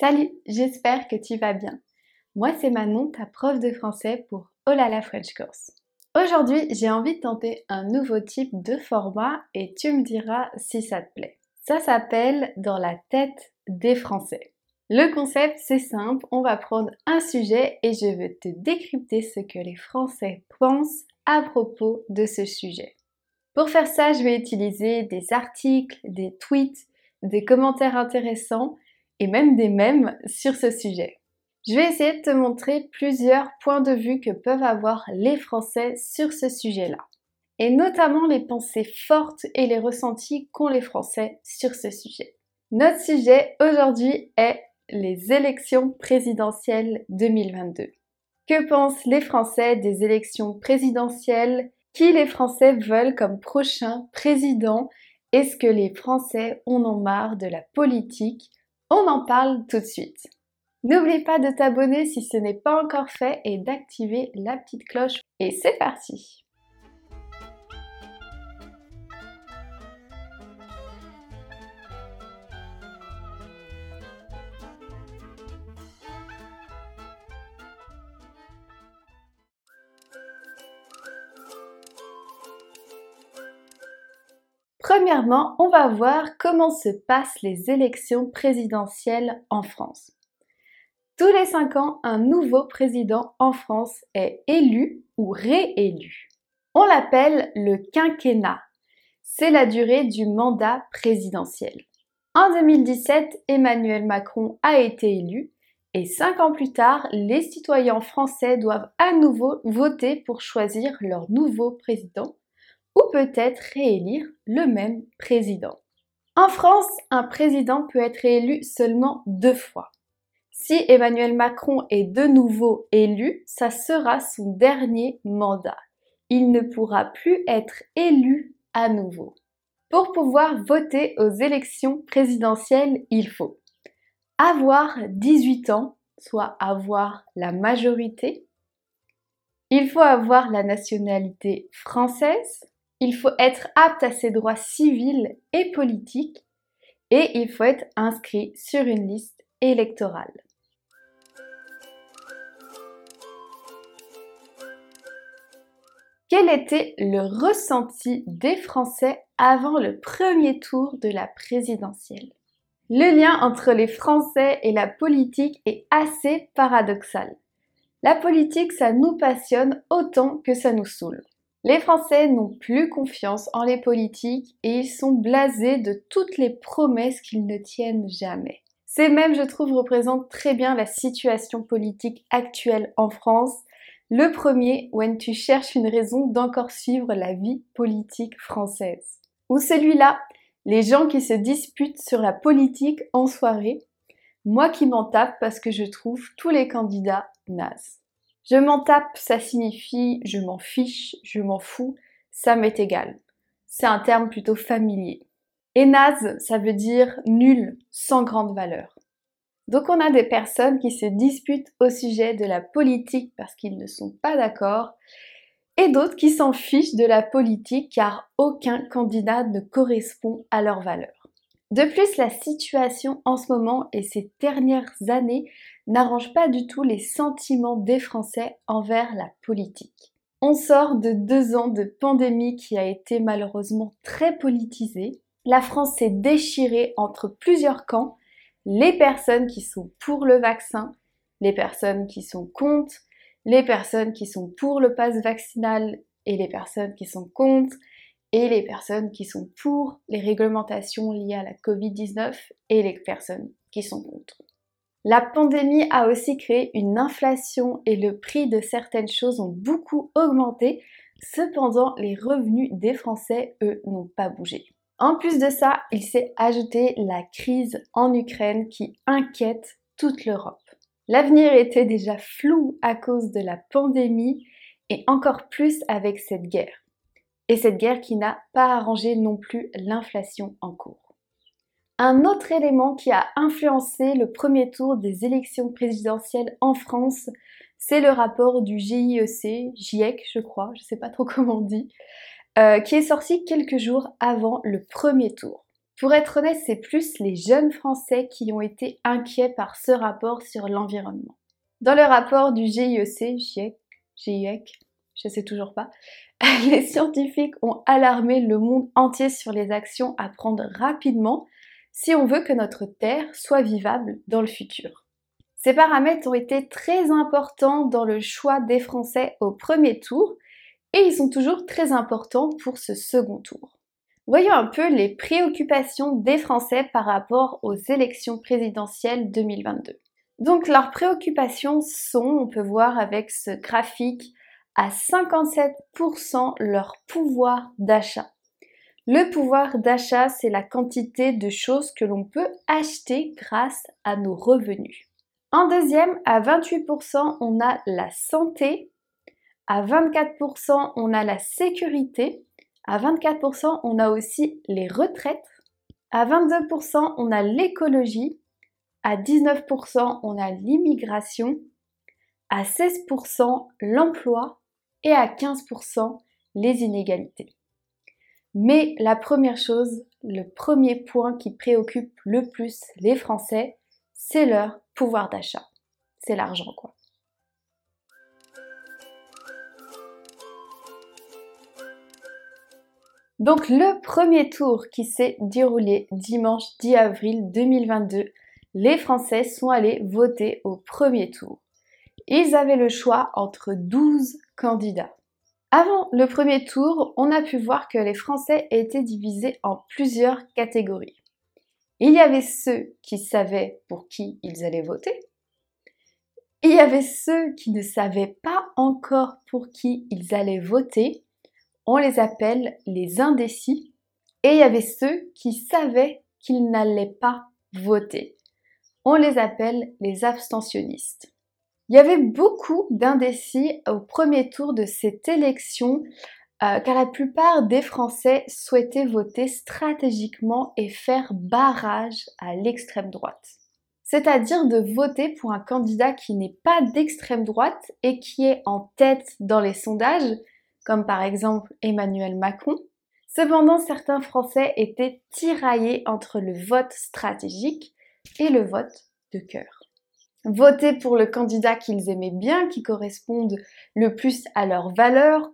Salut, j'espère que tu vas bien. Moi, c'est Manon, ta prof de français pour Olala French Course. Aujourd'hui, j'ai envie de tenter un nouveau type de format et tu me diras si ça te plaît. Ça s'appelle Dans la tête des Français. Le concept, c'est simple, on va prendre un sujet et je veux te décrypter ce que les Français pensent à propos de ce sujet. Pour faire ça, je vais utiliser des articles, des tweets, des commentaires intéressants et même des mèmes sur ce sujet. Je vais essayer de te montrer plusieurs points de vue que peuvent avoir les Français sur ce sujet-là. Et notamment les pensées fortes et les ressentis qu'ont les Français sur ce sujet. Notre sujet aujourd'hui est les élections présidentielles 2022. Que pensent les Français des élections présidentielles? Qui les Français veulent comme prochain président? Est-ce que les Français en ont marre de la politique? On en parle tout de suite. N'oublie pas de t'abonner si ce n'est pas encore fait et d'activer la petite cloche. Et c'est parti Premièrement, on va voir comment se passent les élections présidentielles en France. Tous les 5 ans, un nouveau président en France est élu ou réélu. On l'appelle le quinquennat. C'est la durée du mandat présidentiel. En 2017, Emmanuel Macron a été élu et 5 ans plus tard, les citoyens français doivent à nouveau voter pour choisir leur nouveau président ou peut-être réélire le même président. En France, un président peut être élu seulement deux fois. Si Emmanuel Macron est de nouveau élu, ça sera son dernier mandat. Il ne pourra plus être élu à nouveau. Pour pouvoir voter aux élections présidentielles, il faut avoir 18 ans, soit avoir la majorité. Il faut avoir la nationalité française, il faut être apte à ses droits civils et politiques et il faut être inscrit sur une liste électorale. Quel était le ressenti des Français avant le premier tour de la présidentielle? Le lien entre les Français et la politique est assez paradoxal. La politique, ça nous passionne autant que ça nous saoule. Les Français n'ont plus confiance en les politiques et ils sont blasés de toutes les promesses qu'ils ne tiennent jamais. Ces mêmes, je trouve, représentent très bien la situation politique actuelle en France. Le premier, when tu cherches une raison d'encore suivre la vie politique française. Ou celui-là, les gens qui se disputent sur la politique en soirée. Moi qui m'en tape parce que je trouve tous les candidats nazes. Je m'en tape, ça signifie je m'en fiche, je m'en fous, ça m'est égal. C'est un terme plutôt familier. Et naze, ça veut dire nul, sans grande valeur. Donc on a des personnes qui se disputent au sujet de la politique parce qu'ils ne sont pas d'accord, et d'autres qui s'en fichent de la politique car aucun candidat ne correspond à leurs valeurs. De plus, la situation en ce moment et ces dernières années n'arrange pas du tout les sentiments des Français envers la politique. On sort de deux ans de pandémie qui a été malheureusement très politisée. La France s'est déchirée entre plusieurs camps, les personnes qui sont pour le vaccin, les personnes qui sont contre, les personnes qui sont pour le pass vaccinal et les personnes qui sont contre, et les personnes qui sont pour les réglementations liées à la Covid-19 et les personnes qui sont contre. La pandémie a aussi créé une inflation et le prix de certaines choses ont beaucoup augmenté. Cependant, les revenus des Français, eux, n'ont pas bougé. En plus de ça, il s'est ajouté la crise en Ukraine qui inquiète toute l'Europe. L'avenir était déjà flou à cause de la pandémie et encore plus avec cette guerre et cette guerre qui n'a pas arrangé non plus l'inflation en cours. Un autre élément qui a influencé le premier tour des élections présidentielles en France, c'est le rapport du GIEC, GIEC je crois, je ne sais pas trop comment on dit, euh, qui est sorti quelques jours avant le premier tour. Pour être honnête, c'est plus les jeunes Français qui ont été inquiets par ce rapport sur l'environnement. Dans le rapport du GIEC, GIEC, GIEC, je sais toujours pas, les scientifiques ont alarmé le monde entier sur les actions à prendre rapidement si on veut que notre Terre soit vivable dans le futur. Ces paramètres ont été très importants dans le choix des Français au premier tour et ils sont toujours très importants pour ce second tour. Voyons un peu les préoccupations des Français par rapport aux élections présidentielles 2022. Donc leurs préoccupations sont, on peut voir avec ce graphique, à 57% leur pouvoir d'achat. Le pouvoir d'achat, c'est la quantité de choses que l'on peut acheter grâce à nos revenus. En deuxième, à 28%, on a la santé. À 24%, on a la sécurité. À 24%, on a aussi les retraites. À 22%, on a l'écologie. À 19%, on a l'immigration. À 16%, l'emploi. Et à 15%, les inégalités. Mais la première chose, le premier point qui préoccupe le plus les Français, c'est leur pouvoir d'achat. C'est l'argent, quoi. Donc le premier tour qui s'est déroulé dimanche 10 avril 2022, les Français sont allés voter au premier tour. Ils avaient le choix entre 12 candidats. Avant le premier tour, on a pu voir que les Français étaient divisés en plusieurs catégories. Il y avait ceux qui savaient pour qui ils allaient voter. Il y avait ceux qui ne savaient pas encore pour qui ils allaient voter. On les appelle les indécis. Et il y avait ceux qui savaient qu'ils n'allaient pas voter. On les appelle les abstentionnistes. Il y avait beaucoup d'indécis au premier tour de cette élection euh, car la plupart des Français souhaitaient voter stratégiquement et faire barrage à l'extrême droite. C'est-à-dire de voter pour un candidat qui n'est pas d'extrême droite et qui est en tête dans les sondages, comme par exemple Emmanuel Macron. Cependant, certains Français étaient tiraillés entre le vote stratégique et le vote de cœur voter pour le candidat qu'ils aimaient bien, qui corresponde le plus à leurs valeurs,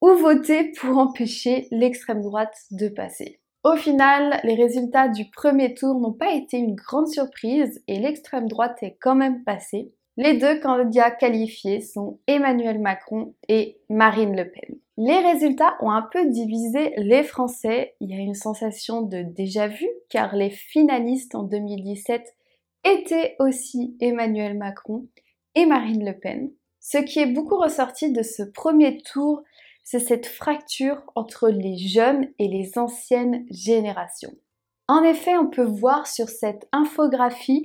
ou voter pour empêcher l'extrême droite de passer. Au final, les résultats du premier tour n'ont pas été une grande surprise et l'extrême droite est quand même passée. Les deux candidats qualifiés sont Emmanuel Macron et Marine Le Pen. Les résultats ont un peu divisé les Français. Il y a une sensation de déjà vu car les finalistes en 2017 étaient aussi Emmanuel Macron et Marine Le Pen. Ce qui est beaucoup ressorti de ce premier tour, c'est cette fracture entre les jeunes et les anciennes générations. En effet, on peut voir sur cette infographie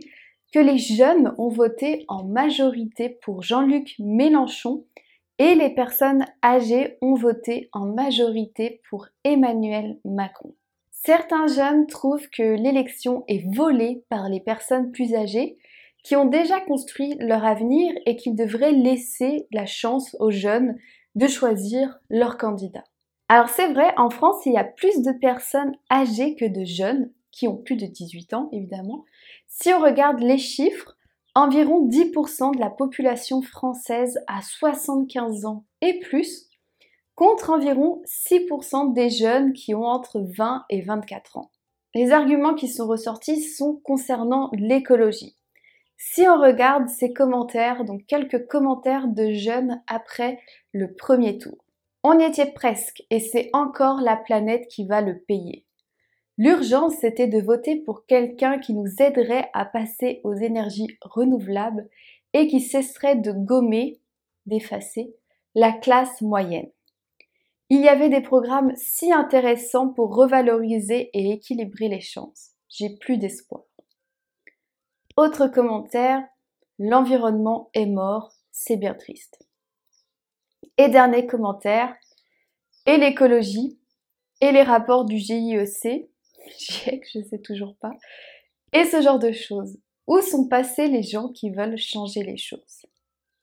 que les jeunes ont voté en majorité pour Jean-Luc Mélenchon et les personnes âgées ont voté en majorité pour Emmanuel Macron. Certains jeunes trouvent que l'élection est volée par les personnes plus âgées qui ont déjà construit leur avenir et qu'ils devraient laisser la chance aux jeunes de choisir leur candidat. Alors c'est vrai, en France, il y a plus de personnes âgées que de jeunes, qui ont plus de 18 ans évidemment. Si on regarde les chiffres, environ 10% de la population française a 75 ans et plus, contre environ 6% des jeunes qui ont entre 20 et 24 ans. Les arguments qui sont ressortis sont concernant l'écologie. Si on regarde ces commentaires, donc quelques commentaires de jeunes après le premier tour. On y était presque et c'est encore la planète qui va le payer. L'urgence, c'était de voter pour quelqu'un qui nous aiderait à passer aux énergies renouvelables et qui cesserait de gommer, d'effacer, la classe moyenne. Il y avait des programmes si intéressants pour revaloriser et équilibrer les chances. J'ai plus d'espoir. Autre commentaire, l'environnement est mort, c'est bien triste. Et dernier commentaire, et l'écologie, et les rapports du GIEC, GIEC, je sais toujours pas, et ce genre de choses. Où sont passés les gens qui veulent changer les choses?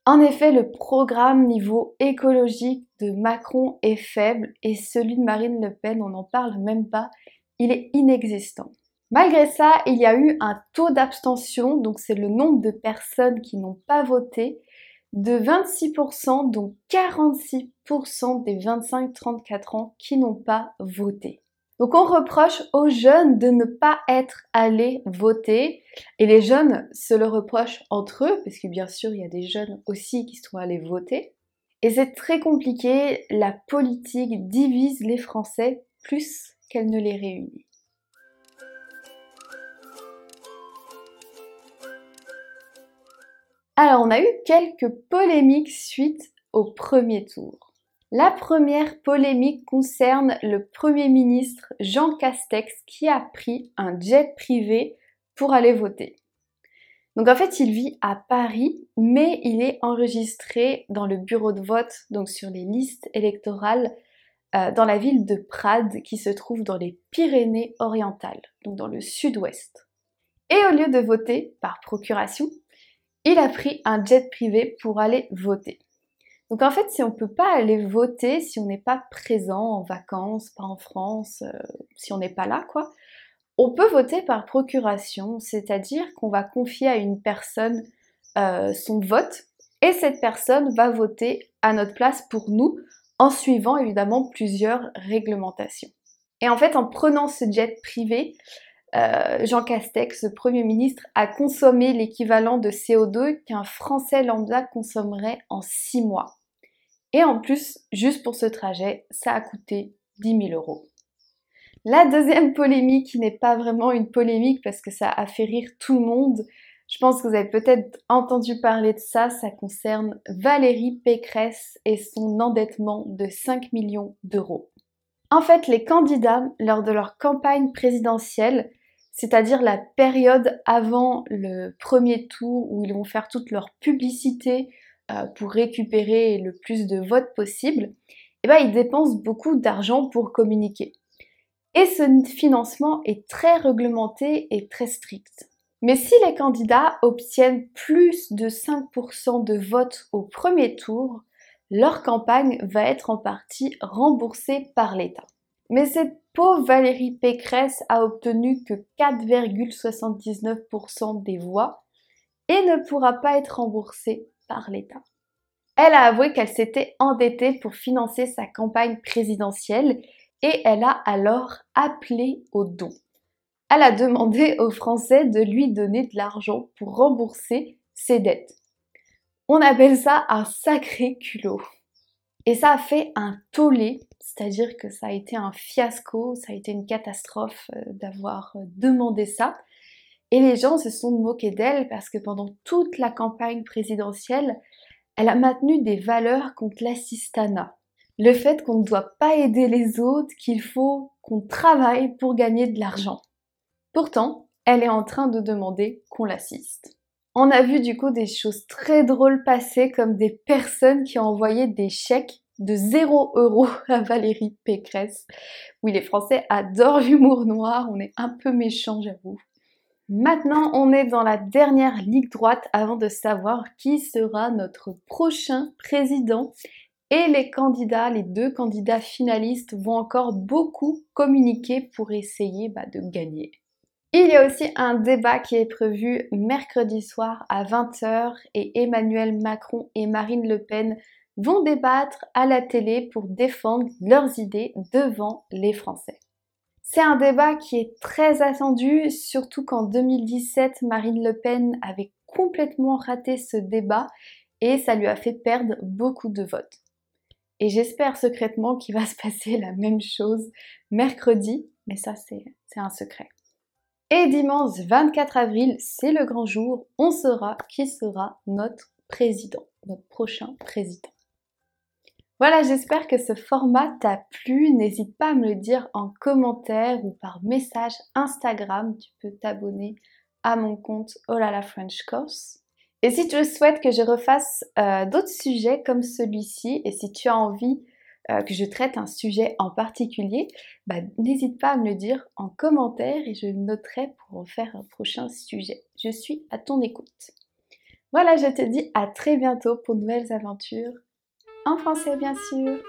En effet, le programme niveau écologique de Macron est faible et celui de Marine Le Pen, on n'en parle même pas, il est inexistant. Malgré ça, il y a eu un taux d'abstention, donc c'est le nombre de personnes qui n'ont pas voté, de 26%, donc 46% des 25-34 ans qui n'ont pas voté. Donc on reproche aux jeunes de ne pas être allés voter et les jeunes se le reprochent entre eux parce que bien sûr il y a des jeunes aussi qui sont allés voter. Et c'est très compliqué, la politique divise les Français plus qu'elle ne les réunit. Alors on a eu quelques polémiques suite au premier tour. La première polémique concerne le Premier ministre Jean Castex qui a pris un jet privé pour aller voter. Donc en fait, il vit à Paris, mais il est enregistré dans le bureau de vote, donc sur les listes électorales, euh, dans la ville de Prades, qui se trouve dans les Pyrénées orientales, donc dans le sud-ouest. Et au lieu de voter par procuration, il a pris un jet privé pour aller voter. Donc en fait, si on ne peut pas aller voter, si on n'est pas présent en vacances, pas en France, euh, si on n'est pas là, quoi, on peut voter par procuration, c'est-à-dire qu'on va confier à une personne euh, son vote et cette personne va voter à notre place pour nous en suivant évidemment plusieurs réglementations. Et en fait, en prenant ce jet privé, euh, Jean Castex, Premier ministre, a consommé l'équivalent de CO2 qu'un Français lambda consommerait en six mois. Et en plus, juste pour ce trajet, ça a coûté 10 000 euros. La deuxième polémique, qui n'est pas vraiment une polémique parce que ça a fait rire tout le monde, je pense que vous avez peut-être entendu parler de ça, ça concerne Valérie Pécresse et son endettement de 5 millions d'euros. En fait, les candidats, lors de leur campagne présidentielle, c'est-à-dire la période avant le premier tour où ils vont faire toute leur publicité euh, pour récupérer le plus de votes possible, eh ben, ils dépensent beaucoup d'argent pour communiquer. Et ce financement est très réglementé et très strict. Mais si les candidats obtiennent plus de 5% de votes au premier tour, leur campagne va être en partie remboursée par l'État. Mais cette pauvre Valérie Pécresse a obtenu que 4,79% des voix et ne pourra pas être remboursée par l'État. Elle a avoué qu'elle s'était endettée pour financer sa campagne présidentielle et elle a alors appelé au don. Elle a demandé aux Français de lui donner de l'argent pour rembourser ses dettes. On appelle ça un sacré culot. Et ça a fait un tollé, c'est-à-dire que ça a été un fiasco, ça a été une catastrophe euh, d'avoir euh, demandé ça. Et les gens se sont moqués d'elle parce que pendant toute la campagne présidentielle, elle a maintenu des valeurs contre l'assistanat. Le fait qu'on ne doit pas aider les autres, qu'il faut qu'on travaille pour gagner de l'argent. Pourtant, elle est en train de demander qu'on l'assiste. On a vu du coup des choses très drôles passer comme des personnes qui ont envoyé des chèques de 0 euros à Valérie Pécresse. Oui, les Français adorent l'humour noir, on est un peu méchants, j'avoue. Maintenant, on est dans la dernière ligue droite avant de savoir qui sera notre prochain président. Et les candidats, les deux candidats finalistes vont encore beaucoup communiquer pour essayer bah, de gagner. Il y a aussi un débat qui est prévu mercredi soir à 20h et Emmanuel Macron et Marine Le Pen vont débattre à la télé pour défendre leurs idées devant les Français. C'est un débat qui est très attendu, surtout qu'en 2017, Marine Le Pen avait complètement raté ce débat et ça lui a fait perdre beaucoup de votes. Et j'espère secrètement qu'il va se passer la même chose mercredi, mais ça c'est un secret. Et dimanche 24 avril, c'est le grand jour, on saura qui sera notre président, notre prochain président. Voilà, j'espère que ce format t'a plu. N'hésite pas à me le dire en commentaire ou par message Instagram. Tu peux t'abonner à mon compte Olala French Course. Et si tu souhaites que je refasse euh, d'autres sujets comme celui-ci, et si tu as envie euh, que je traite un sujet en particulier, bah, n'hésite pas à me le dire en commentaire et je noterai pour en faire un prochain sujet. Je suis à ton écoute. Voilà, je te dis à très bientôt pour de nouvelles aventures en français bien sûr.